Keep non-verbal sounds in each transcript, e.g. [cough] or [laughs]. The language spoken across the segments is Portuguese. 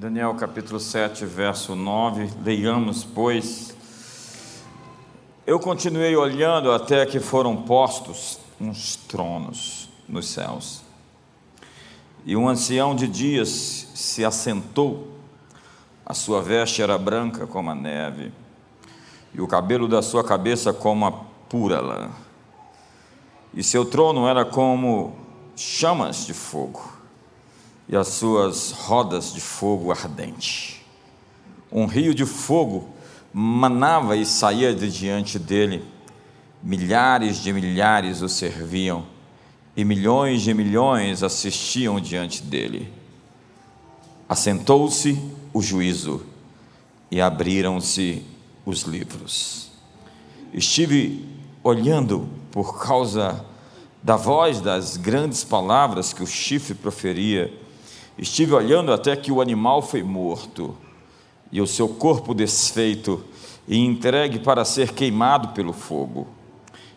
Daniel capítulo 7, verso 9. Leiamos, pois. Eu continuei olhando até que foram postos uns tronos nos céus. E um ancião de dias se assentou, a sua veste era branca como a neve, e o cabelo da sua cabeça como a pura lã. E seu trono era como chamas de fogo e as suas rodas de fogo ardente. Um rio de fogo manava e saía de diante dele. Milhares de milhares o serviam e milhões de milhões assistiam diante dele. Assentou-se o juízo e abriram-se os livros. Estive olhando por causa da voz das grandes palavras que o chifre proferia Estive olhando até que o animal foi morto, e o seu corpo desfeito e entregue para ser queimado pelo fogo.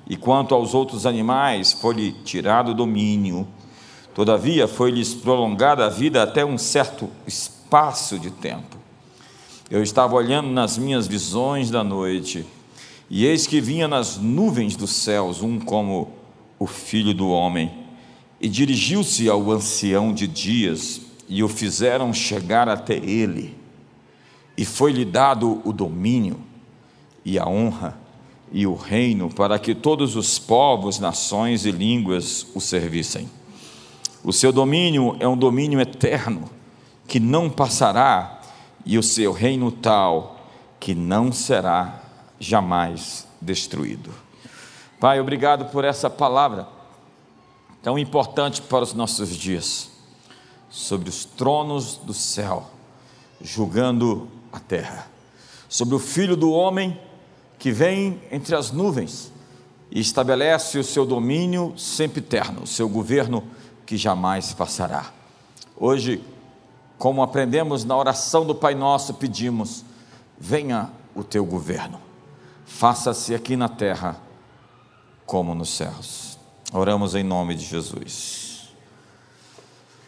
E quanto aos outros animais, foi-lhe tirado o domínio. Todavia, foi-lhes prolongada a vida até um certo espaço de tempo. Eu estava olhando nas minhas visões da noite, e eis que vinha nas nuvens dos céus um como o filho do homem, e dirigiu-se ao ancião de dias, e o fizeram chegar até ele, e foi-lhe dado o domínio, e a honra, e o reino, para que todos os povos, nações e línguas o servissem. O seu domínio é um domínio eterno, que não passará, e o seu reino tal, que não será jamais destruído. Pai, obrigado por essa palavra tão importante para os nossos dias sobre os tronos do céu, julgando a terra, sobre o filho do homem que vem entre as nuvens e estabelece o seu domínio sempre eterno, o seu governo que jamais passará. Hoje, como aprendemos na oração do Pai Nosso, pedimos: venha o teu governo, faça-se aqui na terra como nos céus. Oramos em nome de Jesus.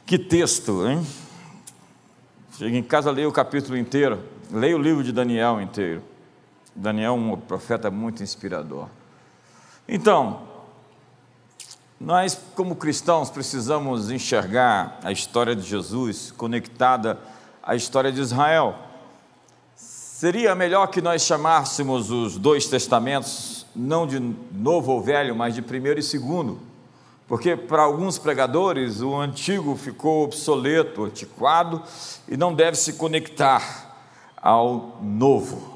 Que texto, hein? Chega em casa, leia o capítulo inteiro, leia o livro de Daniel inteiro. Daniel é um profeta muito inspirador. Então, nós, como cristãos, precisamos enxergar a história de Jesus conectada à história de Israel. Seria melhor que nós chamássemos os dois testamentos, não de novo ou velho, mas de primeiro e segundo porque para alguns pregadores o antigo ficou obsoleto, antiquado e não deve se conectar ao novo.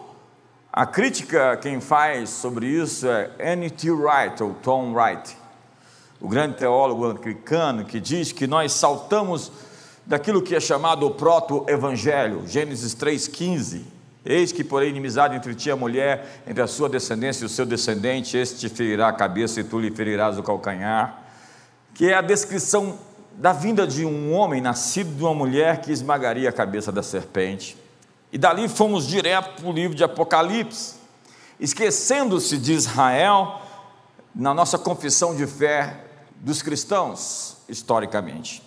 A crítica quem faz sobre isso é N.T. Wright ou Tom Wright, o grande teólogo anglicano que diz que nós saltamos daquilo que é chamado o proto-evangelho, Gênesis 3,15. Eis que, porém, inimizade entre ti e a mulher, entre a sua descendência e o seu descendente, este te ferirá a cabeça e tu lhe ferirás o calcanhar que é a descrição da vinda de um homem nascido de uma mulher que esmagaria a cabeça da serpente. E dali fomos direto para o livro de Apocalipse, esquecendo-se de Israel na nossa confissão de fé dos cristãos, historicamente.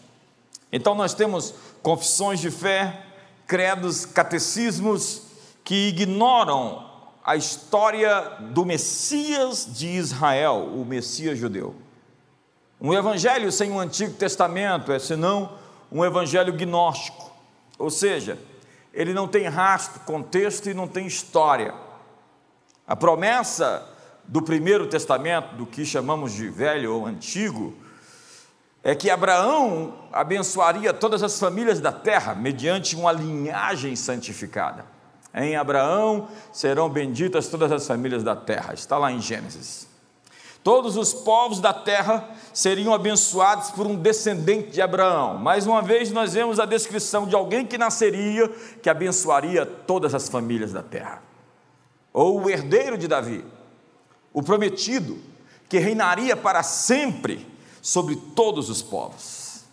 Então nós temos confissões de fé, credos, catecismos que ignoram a história do Messias de Israel, o Messias judeu. Um evangelho sem um Antigo Testamento é senão um evangelho gnóstico, ou seja, ele não tem rastro, contexto e não tem história. A promessa do primeiro testamento, do que chamamos de velho ou antigo, é que Abraão abençoaria todas as famílias da terra mediante uma linhagem santificada. Em Abraão serão benditas todas as famílias da terra, está lá em Gênesis. Todos os povos da terra seriam abençoados por um descendente de Abraão. Mais uma vez, nós vemos a descrição de alguém que nasceria, que abençoaria todas as famílias da terra. Ou o herdeiro de Davi, o prometido, que reinaria para sempre sobre todos os povos.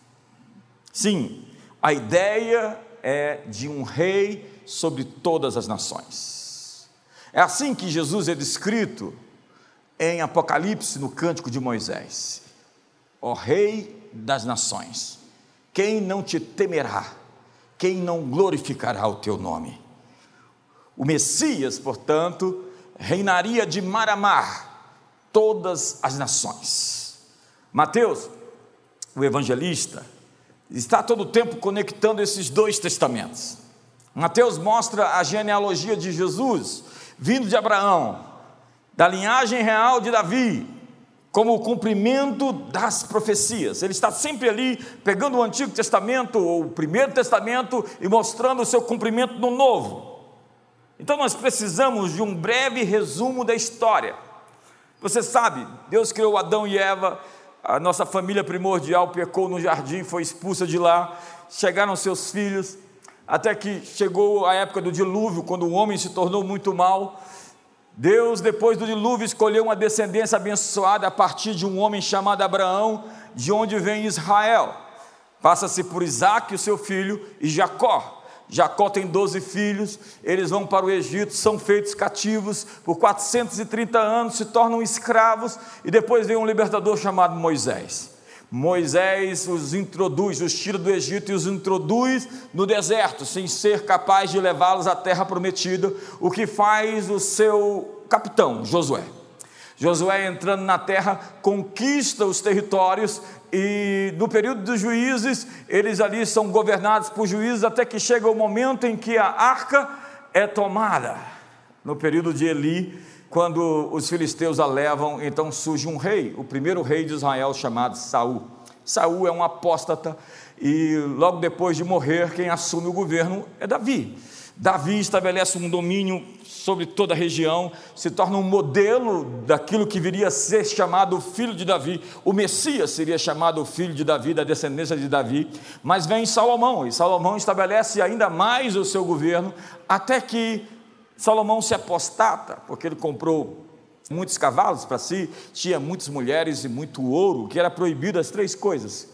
Sim, a ideia é de um rei sobre todas as nações. É assim que Jesus é descrito em Apocalipse, no cântico de Moisés: Ó Rei das nações, quem não te temerá? quem não glorificará o teu nome? O Messias, portanto, reinaria de mar a mar todas as nações. Mateus, o evangelista, está todo o tempo conectando esses dois testamentos. Mateus mostra a genealogia de Jesus, vindo de Abraão, da linhagem real de Davi, como o cumprimento das profecias. Ele está sempre ali pegando o Antigo Testamento, ou o Primeiro Testamento, e mostrando o seu cumprimento no Novo. Então nós precisamos de um breve resumo da história. Você sabe, Deus criou Adão e Eva, a nossa família primordial pecou no jardim, foi expulsa de lá, chegaram seus filhos, até que chegou a época do dilúvio, quando o homem se tornou muito mal, Deus, depois do dilúvio, escolheu uma descendência abençoada a partir de um homem chamado Abraão, de onde vem Israel. Passa-se por Isaac, o seu filho, e Jacó. Jacó tem 12 filhos, eles vão para o Egito, são feitos cativos por 430 anos, se tornam escravos, e depois vem um libertador chamado Moisés. Moisés os introduz, os tira do Egito e os introduz no deserto, sem ser capaz de levá-los à terra prometida, o que faz o seu capitão, Josué. Josué, entrando na terra, conquista os territórios e no período dos juízes, eles ali são governados por juízes até que chega o momento em que a arca é tomada. No período de Eli, quando os filisteus a levam, então surge um rei, o primeiro rei de Israel chamado Saul. Saul é um apóstata e logo depois de morrer, quem assume o governo é Davi. Davi estabelece um domínio sobre toda a região, se torna um modelo daquilo que viria a ser chamado o filho de Davi. O Messias seria chamado o filho de Davi, da descendência de Davi. Mas vem Salomão, e Salomão estabelece ainda mais o seu governo, até que Salomão se apostata, porque ele comprou muitos cavalos para si, tinha muitas mulheres e muito ouro, que era proibido as três coisas.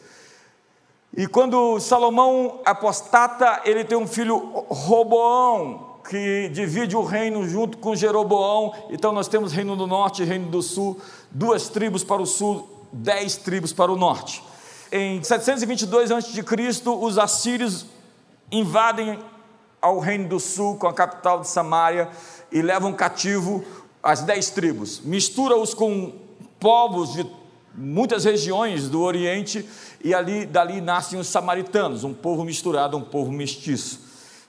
E quando Salomão apostata, ele tem um filho Roboão, que divide o reino junto com Jeroboão. Então nós temos reino do norte e reino do sul, duas tribos para o sul, dez tribos para o norte. Em 722 a.C., os assírios invadem ao reino do sul, com a capital de Samaria, e levam cativo as dez tribos. Mistura-os com povos de muitas regiões do Oriente, e ali dali nascem os samaritanos, um povo misturado, um povo mestiço.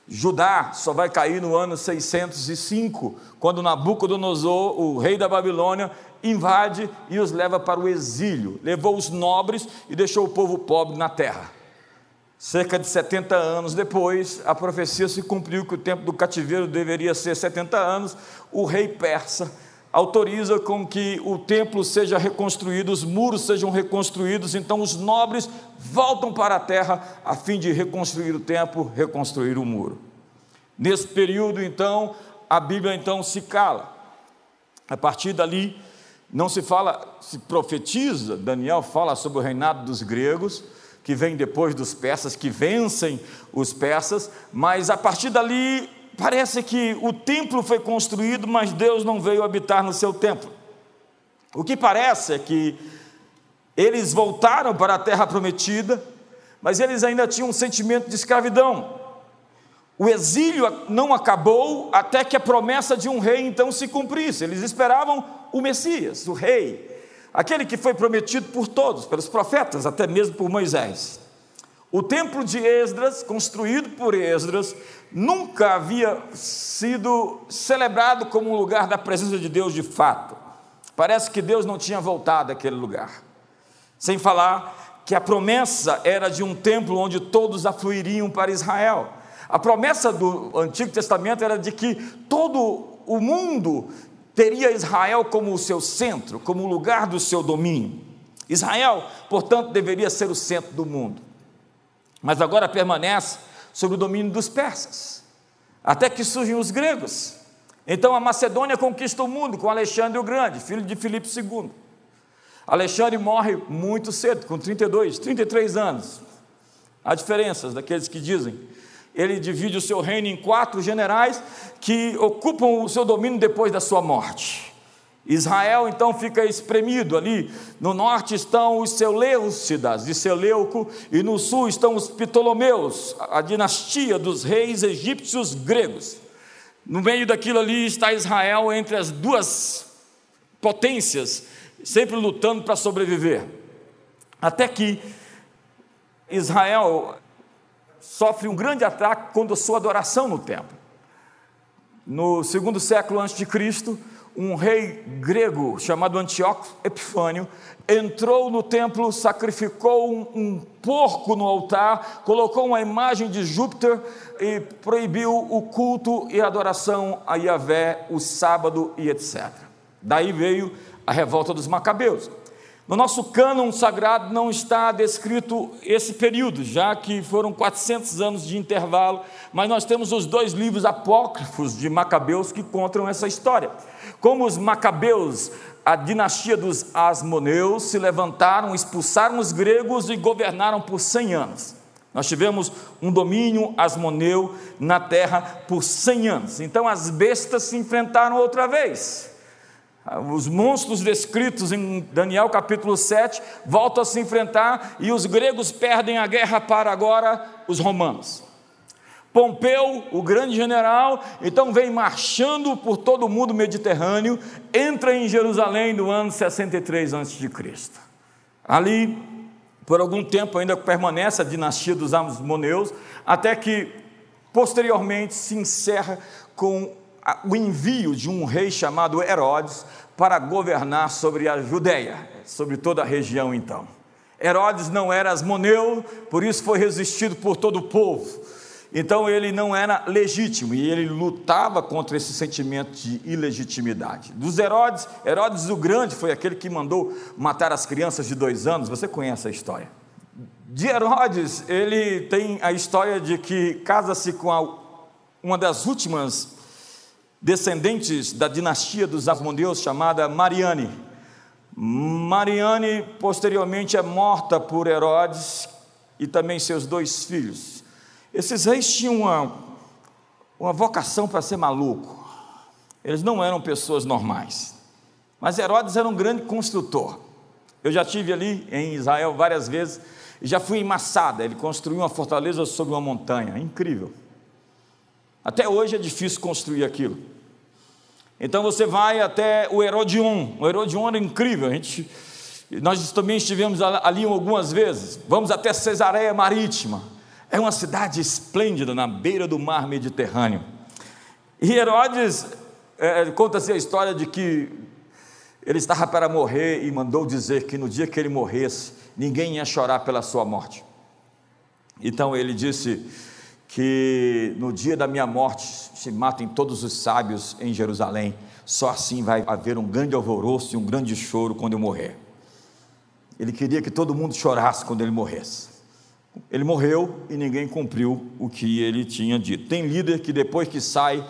Judá só vai cair no ano 605, quando Nabucodonosor, o rei da Babilônia, invade e os leva para o exílio. Levou os nobres e deixou o povo pobre na terra. Cerca de 70 anos depois, a profecia se cumpriu que o tempo do cativeiro deveria ser 70 anos. O rei persa autoriza com que o templo seja reconstruído, os muros sejam reconstruídos, então os nobres voltam para a terra a fim de reconstruir o templo, reconstruir o muro. Nesse período, então, a Bíblia então se cala. A partir dali, não se fala, se profetiza, Daniel fala sobre o reinado dos gregos, que vem depois dos persas, que vencem os persas, mas a partir dali parece que o templo foi construído, mas Deus não veio habitar no seu templo. O que parece é que eles voltaram para a terra prometida, mas eles ainda tinham um sentimento de escravidão. O exílio não acabou até que a promessa de um rei então se cumprisse. Eles esperavam o Messias, o rei aquele que foi prometido por todos, pelos profetas, até mesmo por Moisés. O templo de Esdras, construído por Esdras, nunca havia sido celebrado como um lugar da presença de Deus de fato. Parece que Deus não tinha voltado àquele lugar. Sem falar que a promessa era de um templo onde todos afluiriam para Israel. A promessa do Antigo Testamento era de que todo o mundo teria Israel como o seu centro, como o lugar do seu domínio. Israel, portanto, deveria ser o centro do mundo. Mas agora permanece sob o domínio dos persas, até que surgem os gregos. Então a Macedônia conquista o mundo com Alexandre o Grande, filho de Filipe II. Alexandre morre muito cedo, com 32, 33 anos. Há diferenças daqueles que dizem ele divide o seu reino em quatro generais que ocupam o seu domínio depois da sua morte. Israel então fica espremido ali. No norte estão os Seleucidas de Seleuco, e no sul estão os Ptolomeus, a dinastia dos reis egípcios gregos. No meio daquilo ali está Israel entre as duas potências, sempre lutando para sobreviver. Até que Israel sofre um grande ataque quando a sua adoração no templo. No segundo século antes de Cristo, um rei grego chamado Antíoco Epifânio entrou no templo, sacrificou um, um, porco no altar, colocou uma imagem de Júpiter e proibiu o culto e a adoração a Yahvé, o sábado e etc. Daí veio a revolta dos Macabeus. No nosso cânon sagrado não está descrito esse período, já que foram 400 anos de intervalo, mas nós temos os dois livros apócrifos de Macabeus que contam essa história. Como os Macabeus, a dinastia dos Asmoneus, se levantaram, expulsaram os gregos e governaram por 100 anos. Nós tivemos um domínio asmoneu na terra por 100 anos. Então as bestas se enfrentaram outra vez. Os monstros descritos em Daniel capítulo 7 voltam a se enfrentar e os gregos perdem a guerra para agora os romanos. Pompeu, o grande general, então vem marchando por todo o mundo mediterrâneo, entra em Jerusalém no ano 63 a.C. Ali, por algum tempo, ainda permanece a dinastia dos Asmoneus, até que posteriormente se encerra com o envio de um rei chamado Herodes para governar sobre a Judéia, sobre toda a região então. Herodes não era asmoneu, por isso foi resistido por todo o povo. Então ele não era legítimo e ele lutava contra esse sentimento de ilegitimidade. Dos Herodes, Herodes o Grande foi aquele que mandou matar as crianças de dois anos, você conhece a história. De Herodes, ele tem a história de que casa-se com a, uma das últimas descendentes da dinastia dos Asmodeus, chamada Mariane. Mariane, posteriormente, é morta por Herodes e também seus dois filhos. Esses reis tinham uma, uma vocação para ser maluco. Eles não eram pessoas normais. Mas Herodes era um grande construtor. Eu já tive ali em Israel várias vezes e já fui em Massada. Ele construiu uma fortaleza sobre uma montanha. Incrível. Até hoje é difícil construir aquilo. Então você vai até o Herodion. O Herodion era incrível. A gente, nós também estivemos ali algumas vezes. Vamos até Cesareia Marítima. É uma cidade esplêndida na beira do mar Mediterrâneo. E Herodes é, conta-se a história de que ele estava para morrer e mandou dizer que no dia que ele morresse, ninguém ia chorar pela sua morte. Então ele disse: que no dia da minha morte se matem todos os sábios em Jerusalém, só assim vai haver um grande alvoroço e um grande choro quando eu morrer. Ele queria que todo mundo chorasse quando ele morresse. Ele morreu e ninguém cumpriu o que ele tinha dito. Tem líder que depois que sai,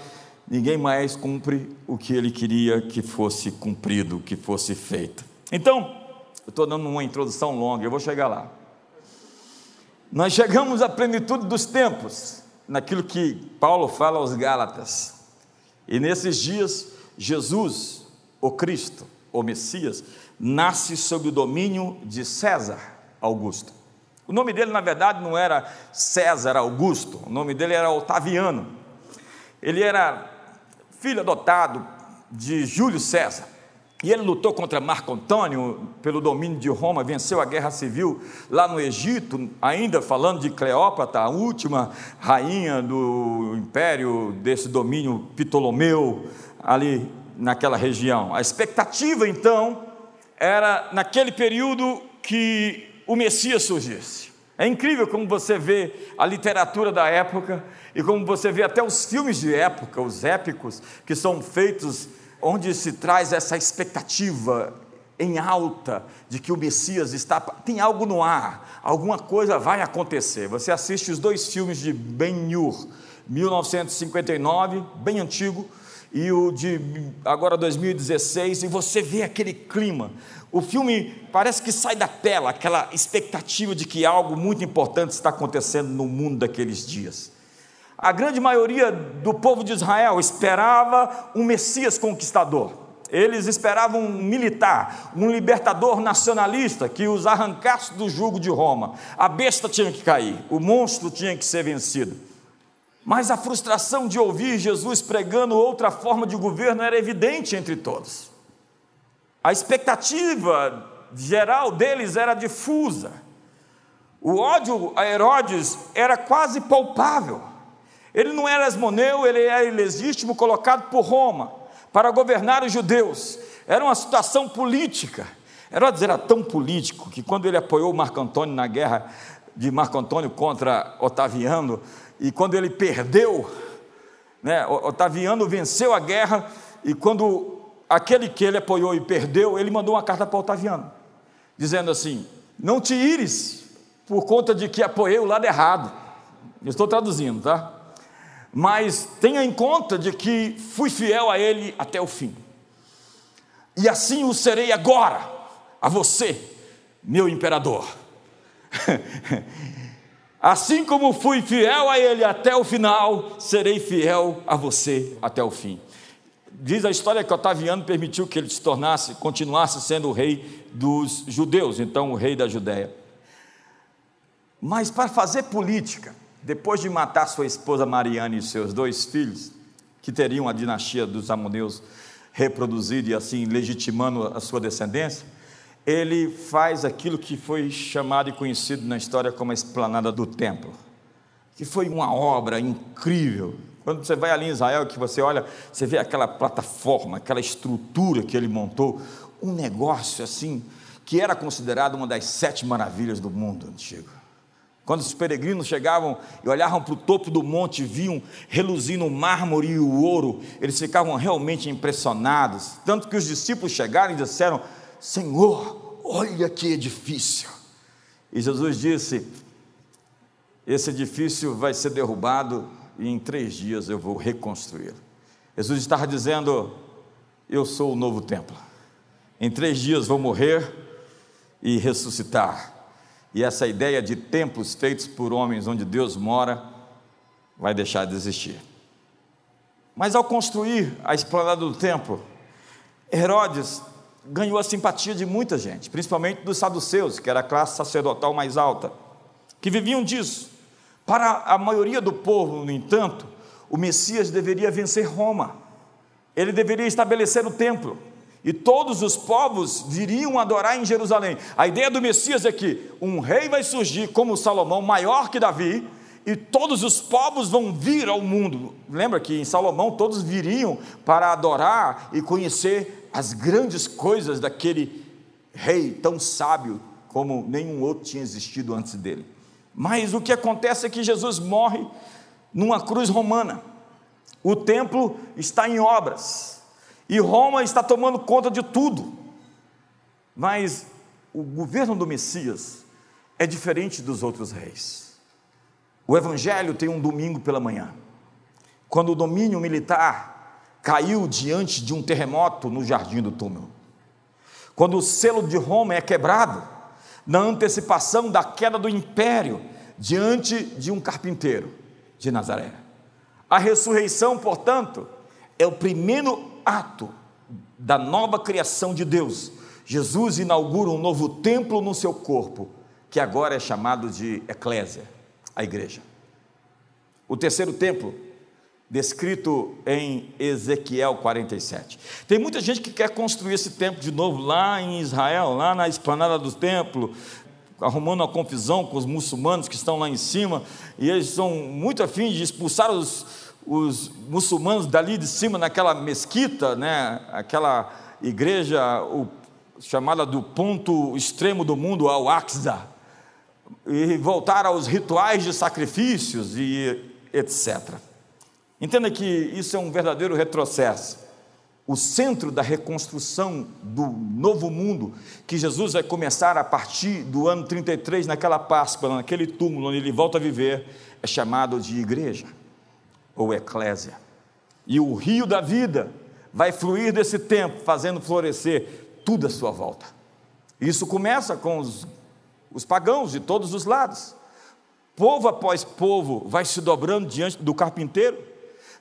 ninguém mais cumpre o que ele queria que fosse cumprido, que fosse feito. Então, eu estou dando uma introdução longa, eu vou chegar lá. Nós chegamos à plenitude dos tempos, naquilo que Paulo fala aos Gálatas. E nesses dias, Jesus, o Cristo, o Messias, nasce sob o domínio de César Augusto. O nome dele, na verdade, não era César Augusto, o nome dele era Otaviano. Ele era filho adotado de Júlio César. E ele lutou contra Marco Antônio pelo domínio de Roma, venceu a guerra civil lá no Egito, ainda falando de Cleópatra, a última rainha do império desse domínio Ptolomeu, ali naquela região. A expectativa então era naquele período que o Messias surgisse. É incrível como você vê a literatura da época e como você vê até os filmes de época, os épicos, que são feitos onde se traz essa expectativa em alta de que o Messias está. Tem algo no ar, alguma coisa vai acontecer. Você assiste os dois filmes de Ben-Hur, 1959, bem antigo, e o de agora 2016, e você vê aquele clima. O filme parece que sai da tela, aquela expectativa de que algo muito importante está acontecendo no mundo daqueles dias. A grande maioria do povo de Israel esperava um Messias conquistador. Eles esperavam um militar, um libertador nacionalista que os arrancasse do jugo de Roma. A besta tinha que cair, o monstro tinha que ser vencido. Mas a frustração de ouvir Jesus pregando outra forma de governo era evidente entre todos. A expectativa geral deles era difusa. O ódio a Herodes era quase palpável. Ele não era esmoneu, ele era ilegítimo, colocado por Roma para governar os judeus. Era uma situação política. Herodes era tão político que quando ele apoiou Marco Antônio na guerra de Marco Antônio contra Otaviano, e quando ele perdeu, né, Otaviano venceu a guerra, e quando aquele que ele apoiou e perdeu, ele mandou uma carta para Otaviano, dizendo assim: Não te ires por conta de que apoiei o lado errado. Estou traduzindo, tá? Mas tenha em conta de que fui fiel a Ele até o fim. E assim o serei agora, a você, meu imperador. [laughs] assim como fui fiel a Ele até o final, serei fiel a você até o fim. Diz a história que Otaviano permitiu que ele se tornasse, continuasse sendo o rei dos judeus, então o rei da Judéia. Mas para fazer política, depois de matar sua esposa Mariana e seus dois filhos, que teriam a dinastia dos Amoneus reproduzida e assim legitimando a sua descendência, ele faz aquilo que foi chamado e conhecido na história como a esplanada do templo, que foi uma obra incrível. Quando você vai ali em Israel, que você olha, você vê aquela plataforma, aquela estrutura que ele montou, um negócio assim, que era considerado uma das sete maravilhas do mundo antigo. Quando os peregrinos chegavam e olhavam para o topo do monte, viam reluzindo o mármore e o ouro, eles ficavam realmente impressionados. Tanto que os discípulos chegaram e disseram: Senhor, olha que edifício. E Jesus disse: Esse edifício vai ser derrubado e em três dias eu vou reconstruí-lo. Jesus estava dizendo: Eu sou o novo templo. Em três dias vou morrer e ressuscitar e essa ideia de templos feitos por homens onde Deus mora vai deixar de existir. Mas ao construir a esplanada do templo, Herodes ganhou a simpatia de muita gente, principalmente dos saduceus, que era a classe sacerdotal mais alta, que viviam disso. Para a maioria do povo, no entanto, o Messias deveria vencer Roma. Ele deveria estabelecer o templo e todos os povos viriam adorar em Jerusalém. A ideia do Messias é que um rei vai surgir como Salomão, maior que Davi, e todos os povos vão vir ao mundo. Lembra que em Salomão todos viriam para adorar e conhecer as grandes coisas daquele rei tão sábio como nenhum outro tinha existido antes dele. Mas o que acontece é que Jesus morre numa cruz romana. O templo está em obras. E Roma está tomando conta de tudo. Mas o governo do Messias é diferente dos outros reis. O Evangelho tem um domingo pela manhã, quando o domínio militar caiu diante de um terremoto no jardim do túmulo. Quando o selo de Roma é quebrado, na antecipação da queda do império, diante de um carpinteiro de Nazaré. A ressurreição, portanto, é o primeiro ato da nova criação de Deus. Jesus inaugura um novo templo no seu corpo, que agora é chamado de eclésia, a igreja. O terceiro templo, descrito em Ezequiel 47. Tem muita gente que quer construir esse templo de novo lá em Israel, lá na esplanada do templo, arrumando uma confusão com os muçulmanos que estão lá em cima, e eles são muito afins de expulsar os, os muçulmanos dali de cima, naquela mesquita, né, aquela igreja o, chamada do ponto extremo do mundo, Al-Aqsa, e voltar aos rituais de sacrifícios e etc. Entenda que isso é um verdadeiro retrocesso. O centro da reconstrução do novo mundo, que Jesus vai começar a partir do ano 33, naquela Páscoa, naquele túmulo onde ele volta a viver, é chamado de igreja ou eclésia. E o rio da vida vai fluir desse tempo, fazendo florescer tudo à sua volta. Isso começa com os, os pagãos de todos os lados. Povo após povo vai se dobrando diante do carpinteiro,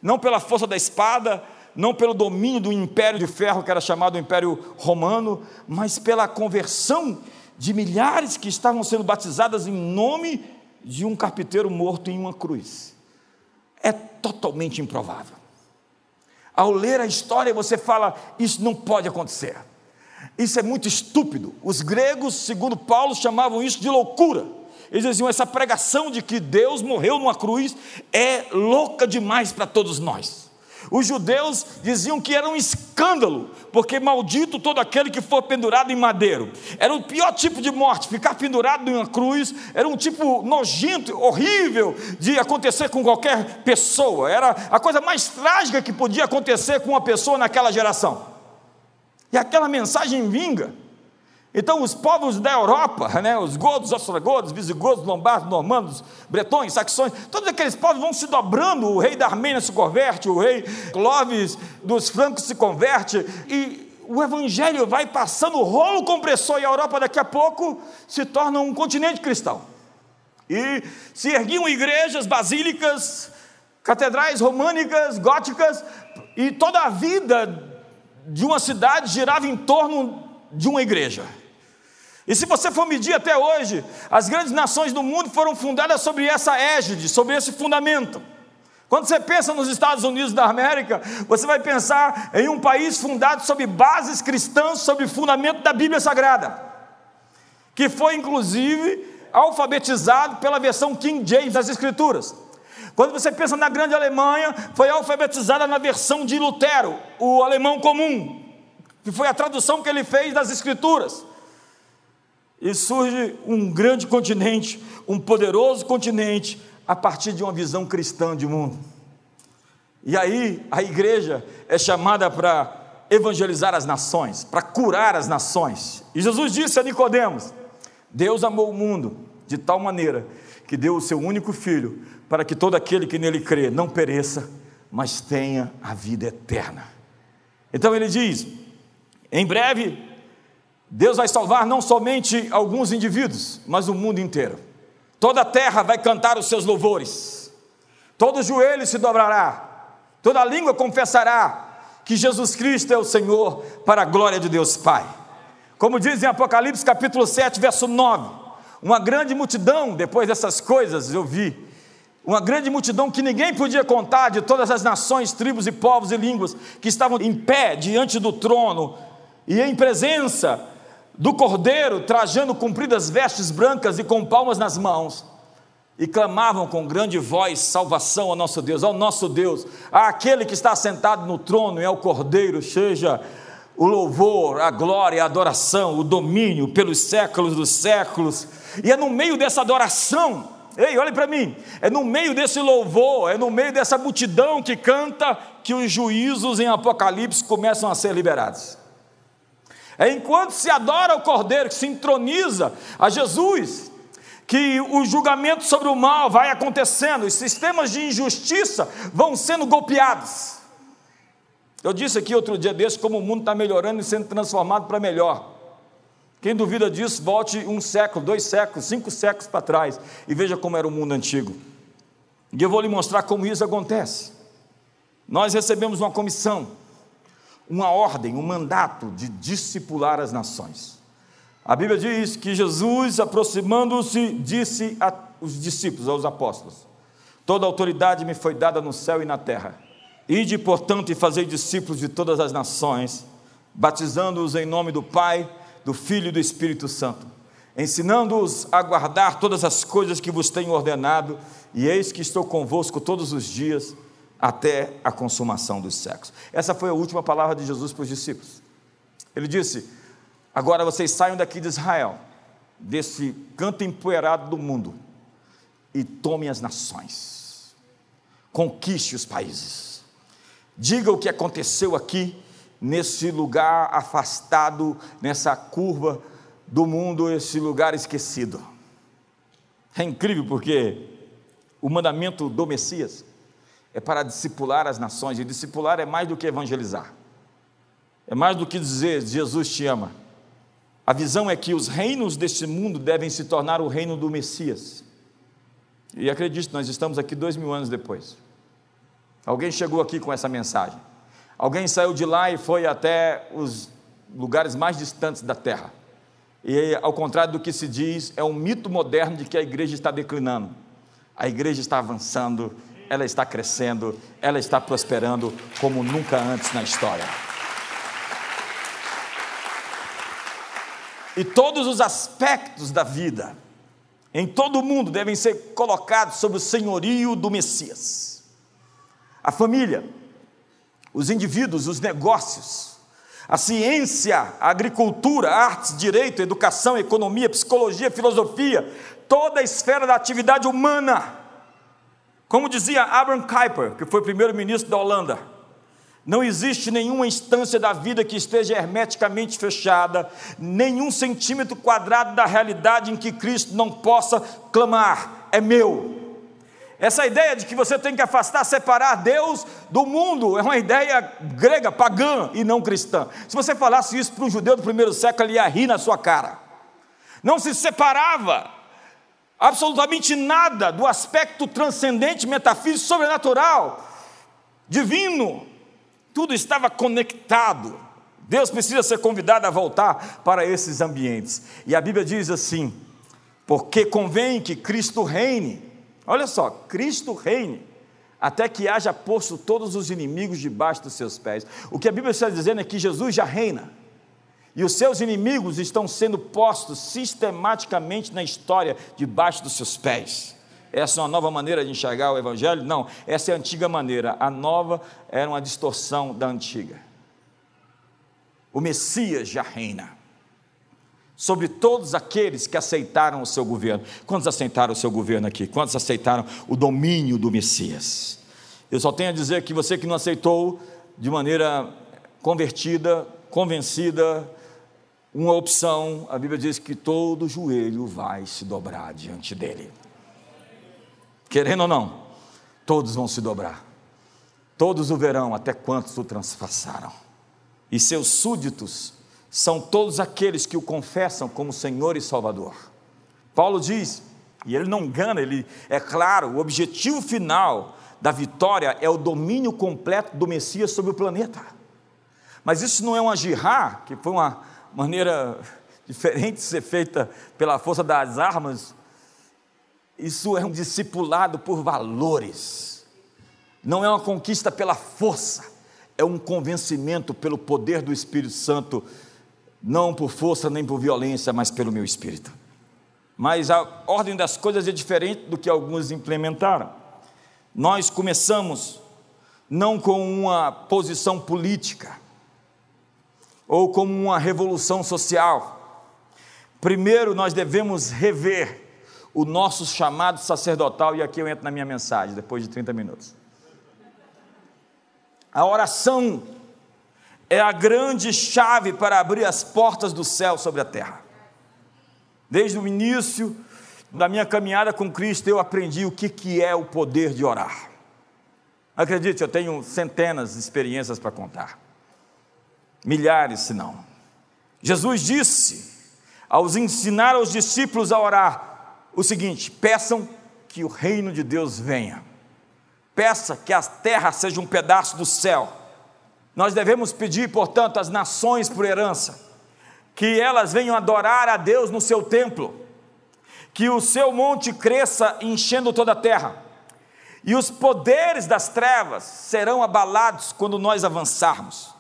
não pela força da espada, não pelo domínio do império de ferro, que era chamado Império Romano, mas pela conversão de milhares que estavam sendo batizadas em nome de um carpinteiro morto em uma cruz. É totalmente improvável. Ao ler a história, você fala: isso não pode acontecer. Isso é muito estúpido. Os gregos, segundo Paulo, chamavam isso de loucura. Eles diziam: essa pregação de que Deus morreu numa cruz é louca demais para todos nós. Os judeus diziam que era um escândalo, porque maldito todo aquele que for pendurado em madeiro. Era o pior tipo de morte, ficar pendurado em uma cruz, era um tipo nojento, horrível de acontecer com qualquer pessoa. Era a coisa mais trágica que podia acontecer com uma pessoa naquela geração. E aquela mensagem vinga. Então, os povos da Europa, né, os godos, ostrogodos, visigodos, lombardos, normandos, bretões, saxões, todos aqueles povos vão se dobrando. O rei da Armênia se converte, o rei Clovis dos francos se converte, e o evangelho vai passando rolo compressor, e a Europa daqui a pouco se torna um continente cristão. E se erguiam igrejas, basílicas, catedrais românicas, góticas, e toda a vida de uma cidade girava em torno de uma igreja. E se você for medir até hoje, as grandes nações do mundo foram fundadas sobre essa égide, sobre esse fundamento. Quando você pensa nos Estados Unidos da América, você vai pensar em um país fundado sobre bases cristãs, sobre fundamento da Bíblia Sagrada, que foi inclusive alfabetizado pela versão King James das Escrituras. Quando você pensa na grande Alemanha, foi alfabetizada na versão de Lutero, o alemão comum, que foi a tradução que ele fez das Escrituras. E surge um grande continente, um poderoso continente, a partir de uma visão cristã de mundo. E aí a igreja é chamada para evangelizar as nações, para curar as nações. E Jesus disse a Nicodemos: Deus amou o mundo de tal maneira que deu o seu único filho, para que todo aquele que nele crê não pereça, mas tenha a vida eterna. Então ele diz: em breve Deus vai salvar não somente alguns indivíduos, mas o mundo inteiro. Toda a terra vai cantar os seus louvores, todo joelho se dobrará, toda língua confessará que Jesus Cristo é o Senhor, para a glória de Deus Pai. Como diz em Apocalipse capítulo 7, verso 9: uma grande multidão, depois dessas coisas eu vi, uma grande multidão que ninguém podia contar, de todas as nações, tribos e povos e línguas, que estavam em pé diante do trono e em presença do cordeiro, trajando compridas vestes brancas e com palmas nas mãos, e clamavam com grande voz: salvação ao nosso Deus, ao nosso Deus, àquele que está sentado no trono e ao cordeiro, seja o louvor, a glória, a adoração, o domínio pelos séculos dos séculos. E é no meio dessa adoração, ei, olhe para mim, é no meio desse louvor, é no meio dessa multidão que canta que os juízos em Apocalipse começam a ser liberados. É enquanto se adora o Cordeiro, que se entroniza a Jesus, que o julgamento sobre o mal vai acontecendo, os sistemas de injustiça vão sendo golpeados. Eu disse aqui outro dia desse como o mundo está melhorando e sendo transformado para melhor. Quem duvida disso, volte um século, dois séculos, cinco séculos para trás e veja como era o mundo antigo. E eu vou lhe mostrar como isso acontece. Nós recebemos uma comissão uma ordem, um mandato de discipular as nações. A Bíblia diz que Jesus, aproximando-se, disse aos discípulos, aos apóstolos: Toda autoridade me foi dada no céu e na terra. Ide, portanto, e fazei discípulos de todas as nações, batizando-os em nome do Pai, do Filho e do Espírito Santo, ensinando-os a guardar todas as coisas que vos tenho ordenado, e eis que estou convosco todos os dias até a consumação dos séculos. Essa foi a última palavra de Jesus para os discípulos. Ele disse: Agora vocês saiam daqui de Israel, desse canto empoeirado do mundo, e tomem as nações, conquiste os países, diga o que aconteceu aqui, nesse lugar afastado, nessa curva do mundo, esse lugar esquecido. É incrível porque o mandamento do Messias é para discipular as nações, e discipular é mais do que evangelizar, é mais do que dizer Jesus te ama. A visão é que os reinos deste mundo devem se tornar o reino do Messias. E acredite, nós estamos aqui dois mil anos depois. Alguém chegou aqui com essa mensagem. Alguém saiu de lá e foi até os lugares mais distantes da terra. E, ao contrário do que se diz, é um mito moderno de que a igreja está declinando. A igreja está avançando, ela está crescendo, ela está prosperando como nunca antes na história. E todos os aspectos da vida, em todo o mundo, devem ser colocados sob o senhorio do Messias. A família, os indivíduos, os negócios, a ciência, a agricultura, artes, direito, educação, economia, psicologia, filosofia, toda a esfera da atividade humana. Como dizia Abraham Kuyper, que foi primeiro-ministro da Holanda, não existe nenhuma instância da vida que esteja hermeticamente fechada, nenhum centímetro quadrado da realidade em que Cristo não possa clamar: é meu, essa ideia de que você tem que afastar, separar Deus do mundo, é uma ideia grega, pagã e não cristã. Se você falasse isso para um judeu do primeiro século, ele ia rir na sua cara. Não se separava absolutamente nada do aspecto transcendente, metafísico, sobrenatural, divino. Tudo estava conectado. Deus precisa ser convidado a voltar para esses ambientes. E a Bíblia diz assim: porque convém que Cristo reine Olha só, Cristo reine até que haja posto todos os inimigos debaixo dos seus pés. O que a Bíblia está dizendo é que Jesus já reina. E os seus inimigos estão sendo postos sistematicamente na história debaixo dos seus pés. Essa é uma nova maneira de enxergar o Evangelho? Não, essa é a antiga maneira. A nova era uma distorção da antiga. O Messias já reina sobre todos aqueles que aceitaram o seu governo. Quantos aceitaram o seu governo aqui? Quantos aceitaram o domínio do Messias? Eu só tenho a dizer que você que não aceitou de maneira convertida, convencida, uma opção, a Bíblia diz que todo joelho vai se dobrar diante dele. Querendo ou não, todos vão se dobrar. Todos o verão, até quantos o transpassaram. E seus súditos são todos aqueles que o confessam como Senhor e Salvador. Paulo diz, e ele não engana, ele é claro, o objetivo final da vitória é o domínio completo do Messias sobre o planeta. Mas isso não é uma jihá, que foi uma maneira [laughs] diferente de ser feita pela força das armas. Isso é um discipulado por valores. Não é uma conquista pela força, é um convencimento pelo poder do Espírito Santo não por força nem por violência, mas pelo meu espírito. Mas a ordem das coisas é diferente do que alguns implementaram. Nós começamos não com uma posição política ou como uma revolução social. Primeiro nós devemos rever o nosso chamado sacerdotal, e aqui eu entro na minha mensagem, depois de 30 minutos. A oração é a grande chave para abrir as portas do céu sobre a terra. Desde o início da minha caminhada com Cristo, eu aprendi o que, que é o poder de orar. Acredite, eu tenho centenas de experiências para contar, milhares, se não. Jesus disse, aos ensinar aos discípulos a orar, o seguinte: peçam que o reino de Deus venha, peça que a terra seja um pedaço do céu nós devemos pedir, portanto, às nações por herança, que elas venham adorar a Deus no seu templo, que o seu monte cresça enchendo toda a terra, e os poderes das trevas serão abalados quando nós avançarmos.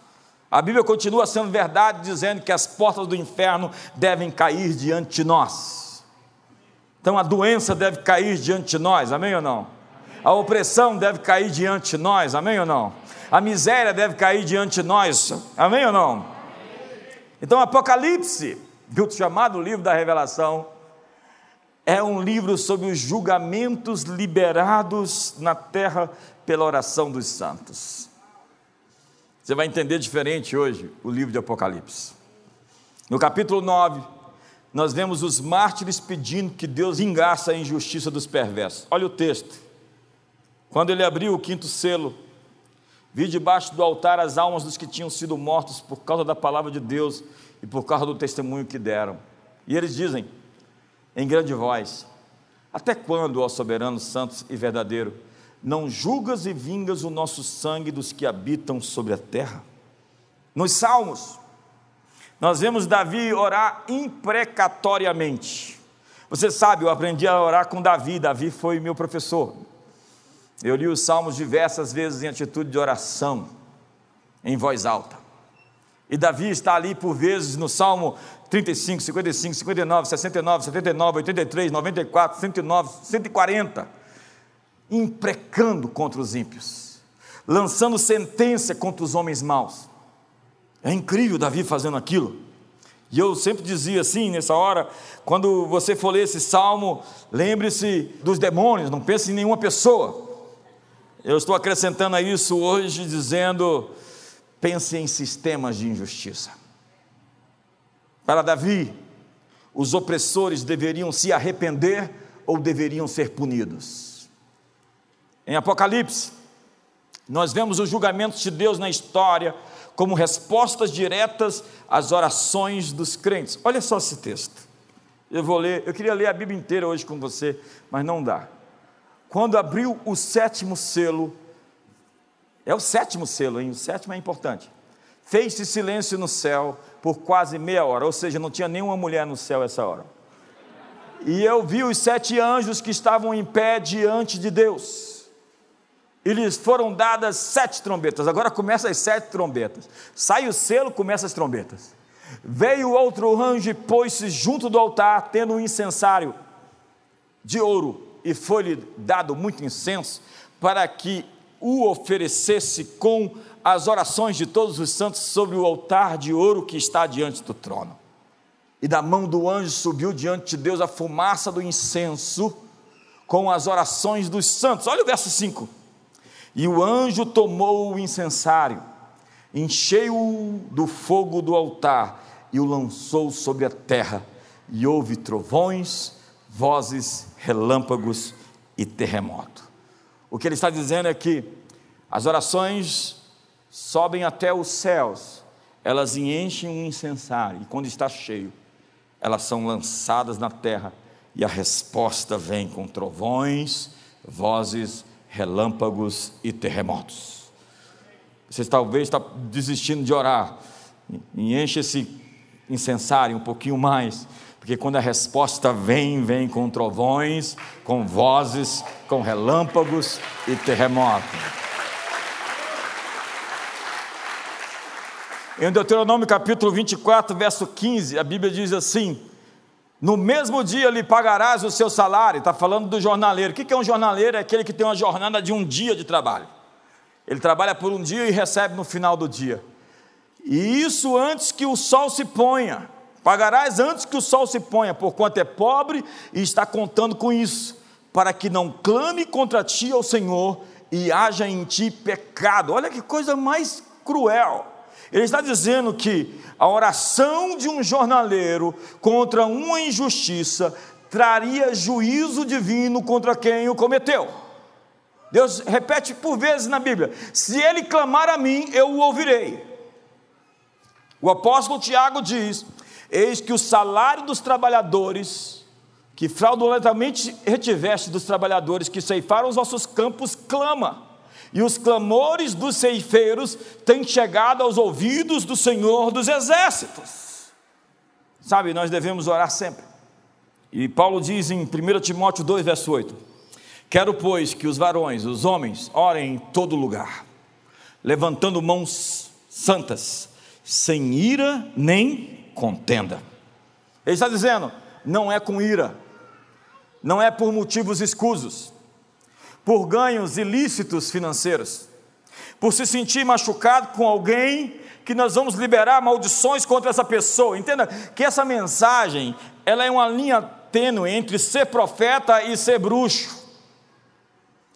A Bíblia continua sendo verdade, dizendo que as portas do inferno devem cair diante de nós. Então a doença deve cair diante de nós, amém ou não? A opressão deve cair diante de nós, amém ou não? a miséria deve cair diante de nós, amém ou não? Então, Apocalipse, do chamado livro da Revelação, é um livro sobre os julgamentos liberados na terra pela oração dos santos. Você vai entender diferente hoje o livro de Apocalipse. No capítulo 9, nós vemos os mártires pedindo que Deus engaça a injustiça dos perversos. Olha o texto. Quando ele abriu o quinto selo, Vi debaixo do altar as almas dos que tinham sido mortos por causa da palavra de Deus e por causa do testemunho que deram. E eles dizem, em grande voz: Até quando, ó soberano, santo e verdadeiro, não julgas e vingas o nosso sangue dos que habitam sobre a terra? Nos Salmos, nós vemos Davi orar imprecatoriamente. Você sabe, eu aprendi a orar com Davi, Davi foi meu professor. Eu li os Salmos diversas vezes em atitude de oração, em voz alta. E Davi está ali por vezes no Salmo 35, 55, 59, 69, 79, 83, 94, 109, 140, imprecando contra os ímpios, lançando sentença contra os homens maus. É incrível Davi fazendo aquilo. E eu sempre dizia assim, nessa hora, quando você for ler esse salmo, lembre-se dos demônios, não pense em nenhuma pessoa. Eu estou acrescentando a isso hoje, dizendo: pense em sistemas de injustiça. Para Davi, os opressores deveriam se arrepender ou deveriam ser punidos. Em Apocalipse, nós vemos os julgamentos de Deus na história como respostas diretas às orações dos crentes. Olha só esse texto. Eu vou ler, eu queria ler a Bíblia inteira hoje com você, mas não dá. Quando abriu o sétimo selo, é o sétimo selo, hein? O sétimo é importante. Fez-se silêncio no céu por quase meia hora, ou seja, não tinha nenhuma mulher no céu essa hora. E eu vi os sete anjos que estavam em pé diante de Deus. E lhes foram dadas sete trombetas. Agora começa as sete trombetas. Sai o selo, começa as trombetas. Veio outro anjo e pôs-se junto do altar, tendo um incensário de ouro, e foi-lhe dado muito incenso, para que o oferecesse com as orações de todos os santos sobre o altar de ouro que está diante do trono. E da mão do anjo subiu diante de Deus a fumaça do incenso com as orações dos santos. Olha o verso 5. E o anjo tomou o incensário, encheu-o do fogo do altar e o lançou sobre a terra, e houve trovões, vozes, relâmpagos e terremoto. O que ele está dizendo é que as orações sobem até os céus, elas enchem um incensário, e quando está cheio, elas são lançadas na terra, e a resposta vem com trovões, vozes, relâmpagos e terremotos. Você talvez está desistindo de orar, e enche esse incensário um pouquinho mais, porque quando a resposta vem, vem com trovões, com vozes, com relâmpagos e terremotos. Em Deuteronômio capítulo 24, verso 15, a Bíblia diz assim: No mesmo dia lhe pagarás o seu salário. Está falando do jornaleiro. O que é um jornaleiro? É aquele que tem uma jornada de um dia de trabalho. Ele trabalha por um dia e recebe no final do dia. E isso antes que o sol se ponha. Pagarás antes que o sol se ponha, porquanto é pobre e está contando com isso, para que não clame contra ti ao Senhor e haja em ti pecado. Olha que coisa mais cruel. Ele está dizendo que a oração de um jornaleiro contra uma injustiça traria juízo divino contra quem o cometeu. Deus repete por vezes na Bíblia: se ele clamar a mim, eu o ouvirei. O apóstolo Tiago diz: Eis que o salário dos trabalhadores, que fraudulentamente retiveste dos trabalhadores que ceifaram os vossos campos, clama e os clamores dos ceifeiros têm chegado aos ouvidos do Senhor dos exércitos. Sabe, nós devemos orar sempre. E Paulo diz em 1 Timóteo 2, verso 8: Quero, pois, que os varões, os homens, orem em todo lugar, levantando mãos santas, sem ira nem contenda. Ele está dizendo: não é com ira, não é por motivos escusos, por ganhos ilícitos financeiros, por se sentir machucado com alguém que nós vamos liberar maldições contra essa pessoa. Entenda que essa mensagem, ela é uma linha tênue entre ser profeta e ser bruxo.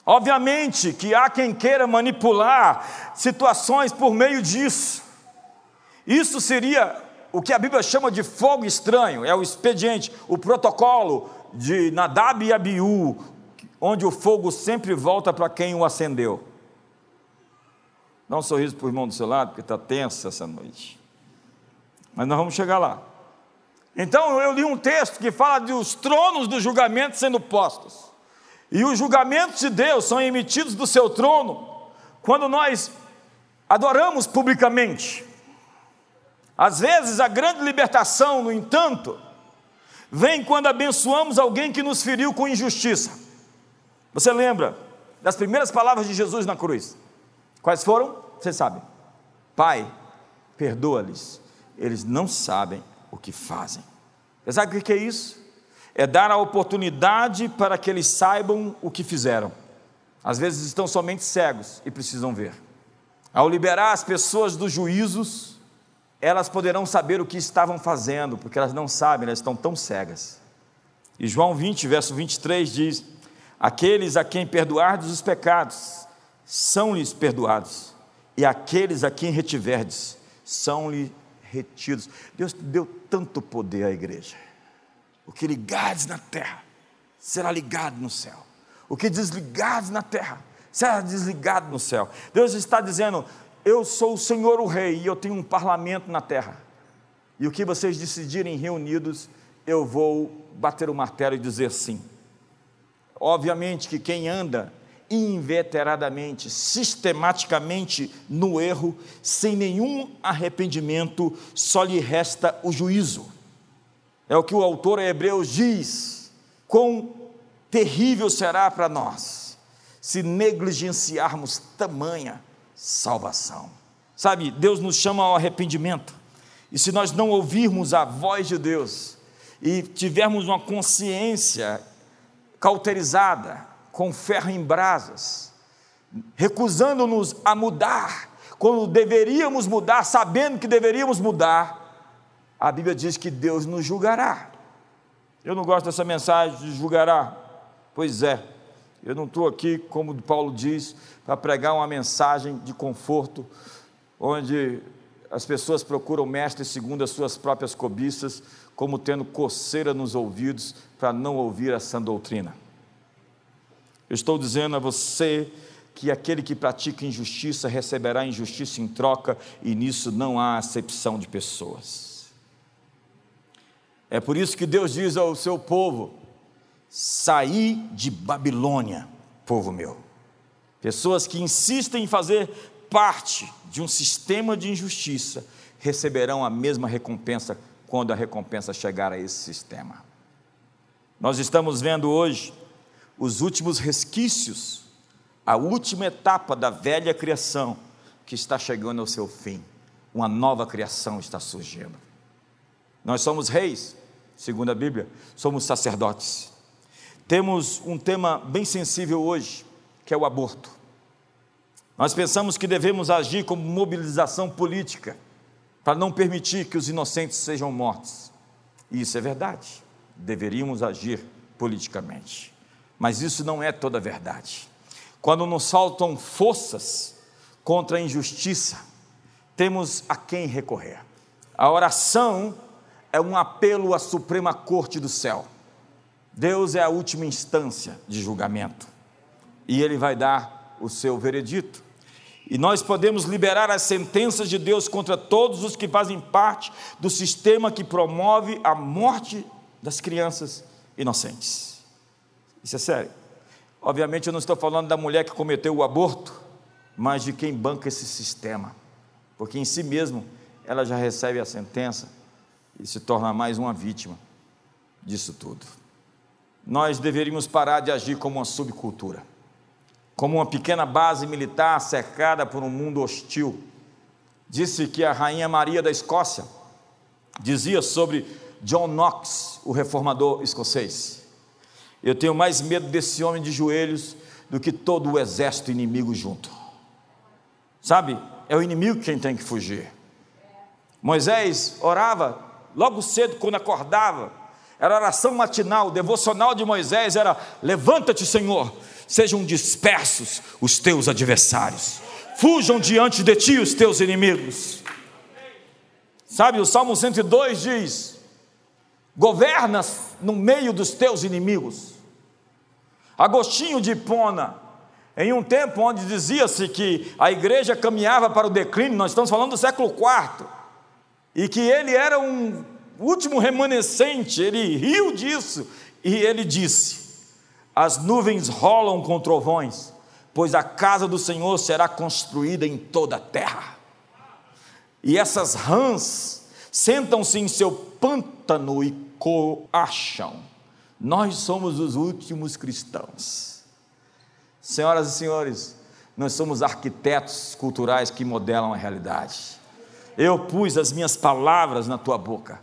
Obviamente que há quem queira manipular situações por meio disso. Isso seria o que a Bíblia chama de fogo estranho, é o expediente, o protocolo de Nadab e Abiú, onde o fogo sempre volta para quem o acendeu. Dá um sorriso para o irmão do seu lado, porque está tenso essa noite. Mas nós vamos chegar lá. Então eu li um texto que fala dos tronos do julgamento sendo postos. E os julgamentos de Deus são emitidos do seu trono quando nós adoramos publicamente. Às vezes a grande libertação, no entanto, vem quando abençoamos alguém que nos feriu com injustiça. Você lembra das primeiras palavras de Jesus na cruz? Quais foram? Você sabe. Pai, perdoa-lhes, eles não sabem o que fazem. Você sabe o que é isso? É dar a oportunidade para que eles saibam o que fizeram. Às vezes estão somente cegos e precisam ver. Ao liberar as pessoas dos juízos, elas poderão saber o que estavam fazendo, porque elas não sabem, elas estão tão cegas. E João 20, verso 23 diz: Aqueles a quem perdoardes os pecados, são-lhes perdoados, e aqueles a quem retiverdes, são-lhe retidos. Deus deu tanto poder à igreja. O que ligares na terra será ligado no céu. O que desligares na terra será desligado no céu. Deus está dizendo: Eu sou o Senhor o Rei e eu tenho um parlamento na terra. E o que vocês decidirem reunidos, eu vou bater o martelo e dizer sim. Obviamente que quem anda inveteradamente, sistematicamente no erro, sem nenhum arrependimento, só lhe resta o juízo. É o que o autor Hebreus diz. Quão terrível será para nós se negligenciarmos tamanha salvação. Sabe, Deus nos chama ao arrependimento. E se nós não ouvirmos a voz de Deus e tivermos uma consciência cauterizada, com ferro em brasas, recusando-nos a mudar, quando deveríamos mudar, sabendo que deveríamos mudar, a Bíblia diz que Deus nos julgará. Eu não gosto dessa mensagem de julgará. Pois é, eu não estou aqui, como Paulo diz, para pregar uma mensagem de conforto, onde as pessoas procuram mestres segundo as suas próprias cobiças, como tendo coceira nos ouvidos para não ouvir essa doutrina. Eu estou dizendo a você que aquele que pratica injustiça receberá injustiça em troca, e nisso não há acepção de pessoas. É por isso que Deus diz ao seu povo: saí de Babilônia, povo meu. Pessoas que insistem em fazer parte de um sistema de injustiça receberão a mesma recompensa quando a recompensa chegar a esse sistema. Nós estamos vendo hoje os últimos resquícios, a última etapa da velha criação que está chegando ao seu fim. Uma nova criação está surgindo. Nós somos reis, segundo a Bíblia, somos sacerdotes. Temos um tema bem sensível hoje, que é o aborto. Nós pensamos que devemos agir como mobilização política para não permitir que os inocentes sejam mortos. E isso é verdade. Deveríamos agir politicamente. Mas isso não é toda a verdade. Quando nos faltam forças contra a injustiça, temos a quem recorrer. A oração é um apelo à Suprema Corte do céu. Deus é a última instância de julgamento e Ele vai dar o seu veredito. E nós podemos liberar as sentenças de Deus contra todos os que fazem parte do sistema que promove a morte das crianças inocentes. Isso é sério. Obviamente eu não estou falando da mulher que cometeu o aborto, mas de quem banca esse sistema. Porque em si mesmo ela já recebe a sentença e se torna mais uma vítima disso tudo. Nós deveríamos parar de agir como uma subcultura, como uma pequena base militar cercada por um mundo hostil. Disse que a rainha Maria da Escócia dizia sobre John Knox, o reformador escocês. Eu tenho mais medo desse homem de joelhos do que todo o exército inimigo junto. Sabe? É o inimigo quem tem que fugir. Moisés orava logo cedo quando acordava. Era oração matinal, devocional de Moisés era: Levanta-te, Senhor, sejam dispersos os teus adversários, fujam diante de ti os teus inimigos. Sabe, o Salmo 102 diz: Governas no meio dos teus inimigos. Agostinho de Hipona, em um tempo onde dizia-se que a igreja caminhava para o declínio, nós estamos falando do século IV, e que ele era um último remanescente, ele riu disso e ele disse: as nuvens rolam com trovões, pois a casa do Senhor será construída em toda a terra. E essas rãs sentam-se em seu pântano e coacham. Nós somos os últimos cristãos. Senhoras e senhores, nós somos arquitetos culturais que modelam a realidade. Eu pus as minhas palavras na tua boca.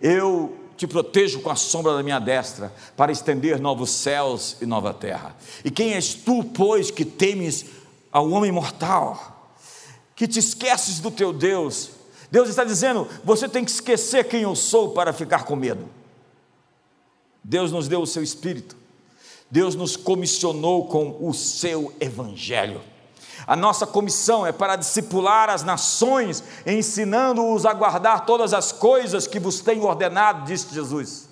Eu te protejo com a sombra da minha destra, para estender novos céus e nova terra. E quem és tu, pois, que temes ao homem mortal, que te esqueces do teu Deus? Deus está dizendo: você tem que esquecer quem eu sou para ficar com medo. Deus nos deu o seu espírito, Deus nos comissionou com o seu evangelho. A nossa comissão é para discipular as nações, ensinando-os a guardar todas as coisas que vos tenho ordenado, disse Jesus.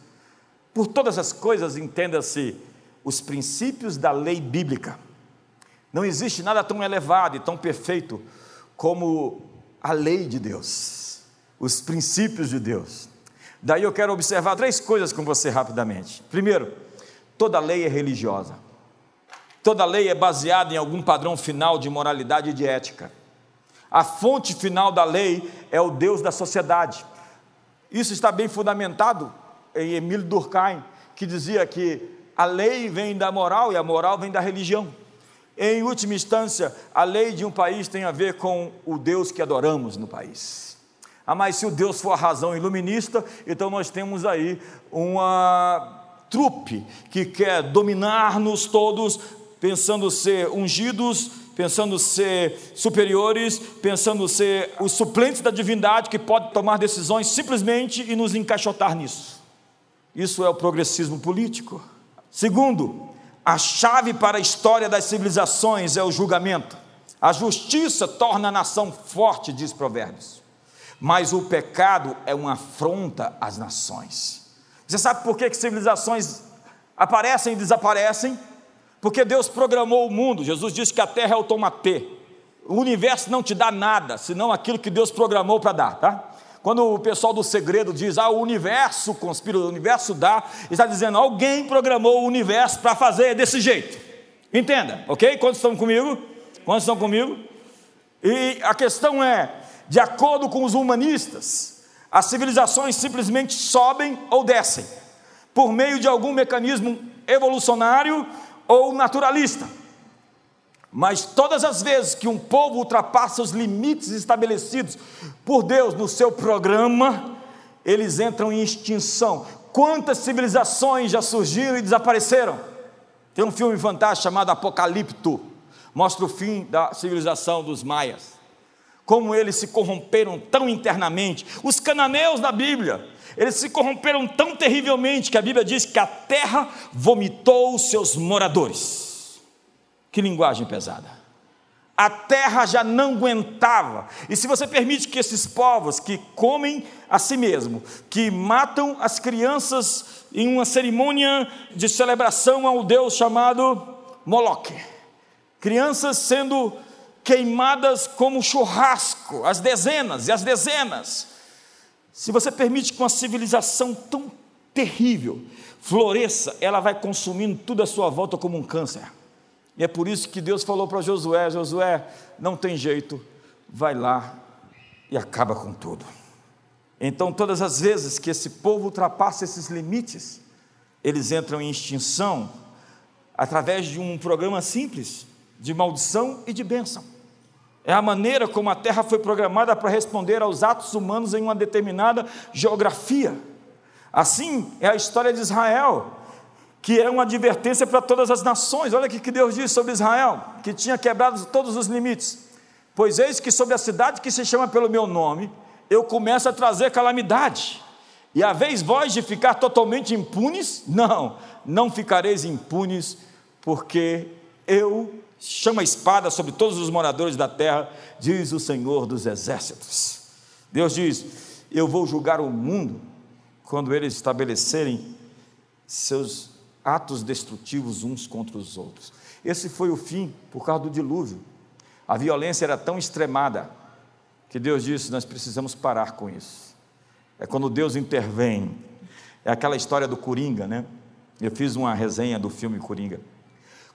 Por todas as coisas, entenda-se os princípios da lei bíblica. Não existe nada tão elevado e tão perfeito como a lei de Deus, os princípios de Deus. Daí eu quero observar três coisas com você rapidamente. Primeiro, toda lei é religiosa. Toda lei é baseada em algum padrão final de moralidade e de ética. A fonte final da lei é o Deus da sociedade. Isso está bem fundamentado em Emílio Durkheim, que dizia que a lei vem da moral e a moral vem da religião. Em última instância, a lei de um país tem a ver com o Deus que adoramos no país. Ah, mas se o Deus for a razão iluminista, então nós temos aí uma trupe que quer dominar-nos todos pensando ser ungidos, pensando ser superiores, pensando ser os suplentes da divindade que pode tomar decisões simplesmente e nos encaixotar nisso. Isso é o progressismo político. Segundo, a chave para a história das civilizações é o julgamento. A justiça torna a nação forte, diz Provérbios. Mas o pecado é uma afronta às nações. Você sabe por que, que civilizações aparecem e desaparecem? Porque Deus programou o mundo. Jesus disse que a terra é o tomatê. O universo não te dá nada, senão aquilo que Deus programou para dar, tá? Quando o pessoal do segredo diz, ah, o universo conspira, o universo dá, está dizendo, alguém programou o universo para fazer desse jeito. Entenda, ok? Quantos estão comigo? Quantos estão comigo? E a questão é, de acordo com os humanistas, as civilizações simplesmente sobem ou descem, por meio de algum mecanismo evolucionário ou naturalista. Mas todas as vezes que um povo ultrapassa os limites estabelecidos por Deus no seu programa, eles entram em extinção. Quantas civilizações já surgiram e desapareceram? Tem um filme fantástico chamado Apocalipto, mostra o fim da civilização dos maias. Como eles se corromperam tão internamente. Os cananeus da Bíblia, eles se corromperam tão terrivelmente que a Bíblia diz que a terra vomitou os seus moradores. Que linguagem pesada. A terra já não aguentava. E se você permite que esses povos que comem a si mesmo, que matam as crianças em uma cerimônia de celebração ao Deus chamado Moloque, crianças sendo queimadas como churrasco, as dezenas e as dezenas, se você permite que uma civilização tão terrível floresça, ela vai consumindo tudo à sua volta como um câncer. E é por isso que Deus falou para Josué: Josué, não tem jeito, vai lá e acaba com tudo. Então, todas as vezes que esse povo ultrapassa esses limites, eles entram em extinção através de um programa simples de maldição e de bênção. É a maneira como a terra foi programada para responder aos atos humanos em uma determinada geografia. Assim é a história de Israel, que é uma advertência para todas as nações. Olha o que Deus diz sobre Israel, que tinha quebrado todos os limites. Pois eis que sobre a cidade que se chama pelo meu nome, eu começo a trazer calamidade. E a vez vós de ficar totalmente impunes? Não, não ficareis impunes, porque eu chama a espada sobre todos os moradores da terra, diz o Senhor dos exércitos. Deus diz: Eu vou julgar o mundo quando eles estabelecerem seus atos destrutivos uns contra os outros. Esse foi o fim por causa do dilúvio. A violência era tão extremada que Deus disse: Nós precisamos parar com isso. É quando Deus intervém. É aquela história do Coringa, né? Eu fiz uma resenha do filme Coringa.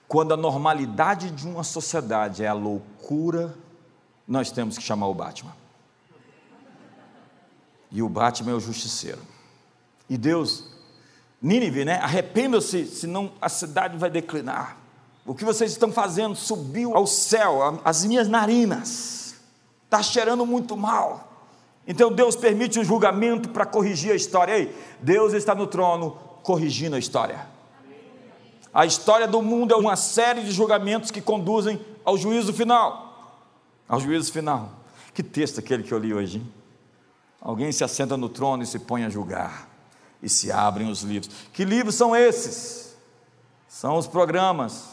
Quando a normalidade de uma sociedade é a loucura, nós temos que chamar o Batman. E o Batman é o justiceiro. E Deus, Nínive, né? Arrependa-se, senão a cidade vai declinar. O que vocês estão fazendo subiu ao céu, as minhas narinas. Está cheirando muito mal. Então Deus permite o julgamento para corrigir a história. Ei, Deus está no trono corrigindo a história. A história do mundo é uma série de julgamentos que conduzem ao juízo final. Ao juízo final. Que texto aquele que eu li hoje? Hein? Alguém se assenta no trono e se põe a julgar, e se abrem os livros. Que livros são esses? São os programas,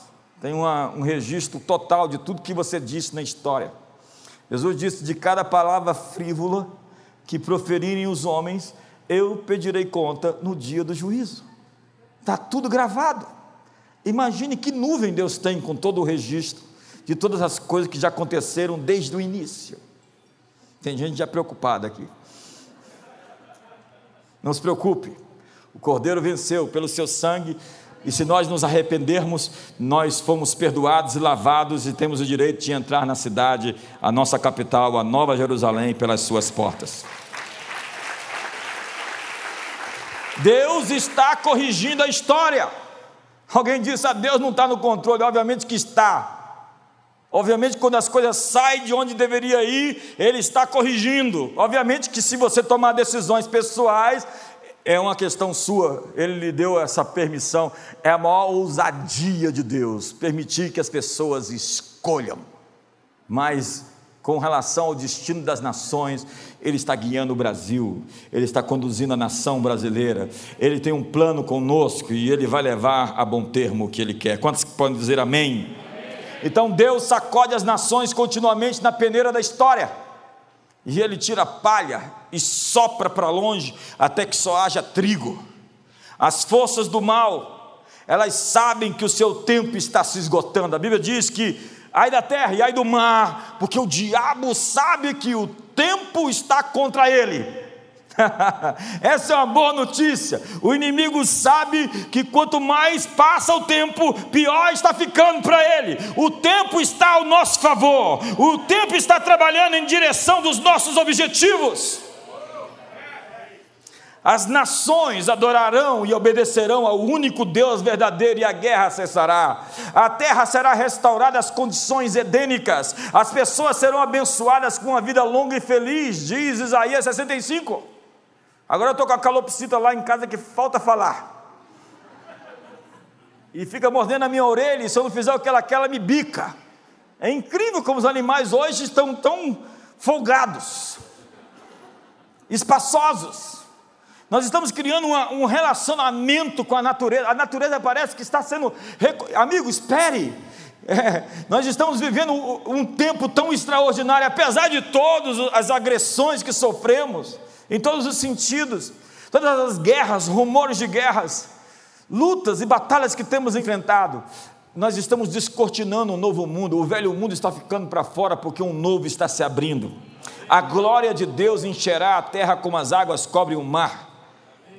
tem uma, um registro total de tudo que você disse na história. Jesus disse: De cada palavra frívola que proferirem os homens, eu pedirei conta no dia do juízo. Está tudo gravado. Imagine que nuvem Deus tem com todo o registro de todas as coisas que já aconteceram desde o início. Tem gente já preocupada aqui. Não se preocupe, o Cordeiro venceu pelo seu sangue, e se nós nos arrependermos, nós fomos perdoados e lavados e temos o direito de entrar na cidade, a nossa capital, a Nova Jerusalém, pelas suas portas. Deus está corrigindo a história. Alguém disse: ah, Deus não está no controle. Obviamente que está. Obviamente, quando as coisas saem de onde deveria ir, Ele está corrigindo. Obviamente que se você tomar decisões pessoais, é uma questão sua, Ele lhe deu essa permissão. É a maior ousadia de Deus, permitir que as pessoas escolham. Mas, com relação ao destino das nações, Ele está guiando o Brasil, Ele está conduzindo a nação brasileira, Ele tem um plano conosco e Ele vai levar a bom termo o que Ele quer. Quantos podem dizer amém? Então Deus sacode as nações continuamente na peneira da história. E ele tira palha e sopra para longe até que só haja trigo. As forças do mal, elas sabem que o seu tempo está se esgotando. A Bíblia diz que ai da terra e ai do mar, porque o diabo sabe que o tempo está contra ele. [laughs] Essa é uma boa notícia. O inimigo sabe que quanto mais passa o tempo, pior está ficando para ele. O tempo está ao nosso favor. O tempo está trabalhando em direção dos nossos objetivos. As nações adorarão e obedecerão ao único Deus verdadeiro e a guerra cessará. A terra será restaurada às condições edênicas. As pessoas serão abençoadas com uma vida longa e feliz, diz Isaías 65. Agora eu estou com a calopsita lá em casa que falta falar. E fica mordendo a minha orelha, e se eu não fizer o que ela quer, ela me bica. É incrível como os animais hoje estão tão folgados, espaçosos. Nós estamos criando uma, um relacionamento com a natureza. A natureza parece que está sendo. Amigo, espere. [laughs] É, nós estamos vivendo um, tempo tão extraordinário, apesar de todas as agressões que sofremos em todos os sentidos, todas as guerras, rumores de guerras, lutas e batalhas que temos enfrentado, nós estamos descortinando um novo mundo, o velho mundo está ficando para fora porque um novo está se abrindo. A glória de Deus encherá a terra como as águas cobrem o mar.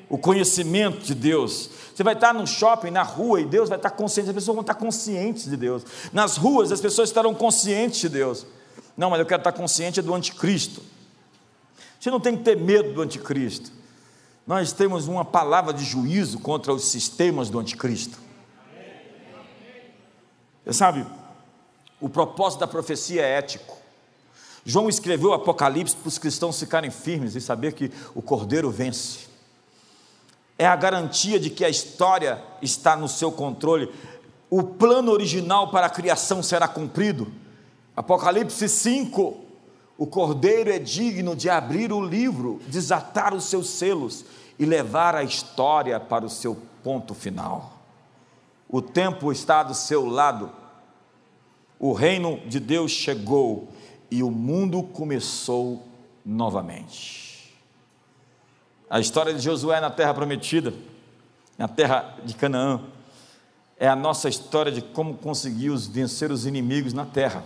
O conhecimento de Deus. Você vai estar no shopping, na rua, e Deus vai estar consciente, as pessoas vão estar conscientes de Deus. Nas ruas, as pessoas estarão conscientes de Deus. Não, mas eu quero estar consciente do anticristo. Você não tem que ter medo do anticristo. Nós temos uma palavra de juízo contra os sistemas do anticristo. Você sabe, o propósito da profecia é ético. João escreveu o Apocalipse para os cristãos ficarem firmes e saber que o Cordeiro vence. É a garantia de que a história está no seu controle. O plano original para a criação será cumprido. Apocalipse 5, o cordeiro é digno de abrir o livro, desatar os seus selos e levar a história para o seu ponto final. O tempo está do seu lado, o reino de Deus chegou e o mundo começou novamente. A história de Josué na terra prometida, na terra de Canaã, é a nossa história de como conseguimos vencer os inimigos na terra,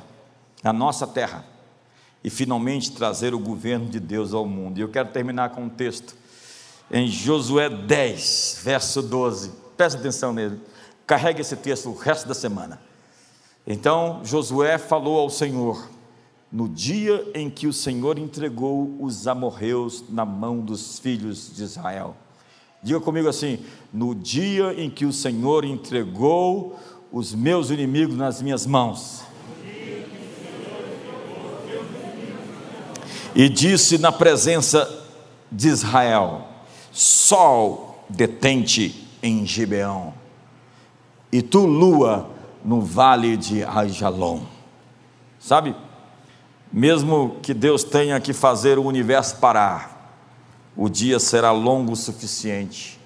na nossa terra e finalmente trazer o governo de Deus ao mundo. E eu quero terminar com um texto em Josué 10, verso 12. Presta atenção nele. Carregue esse texto o resto da semana. Então Josué falou ao Senhor: no dia em que o Senhor entregou os amorreus na mão dos filhos de Israel. Diga comigo assim: no dia em que o Senhor entregou os meus inimigos nas minhas mãos. E disse na presença de Israel: Sol detente em Gibeão, e tu, lua, no vale de Ajalon. Sabe? Mesmo que Deus tenha que fazer o universo parar, o dia será longo o suficiente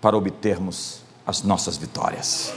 para obtermos as nossas vitórias.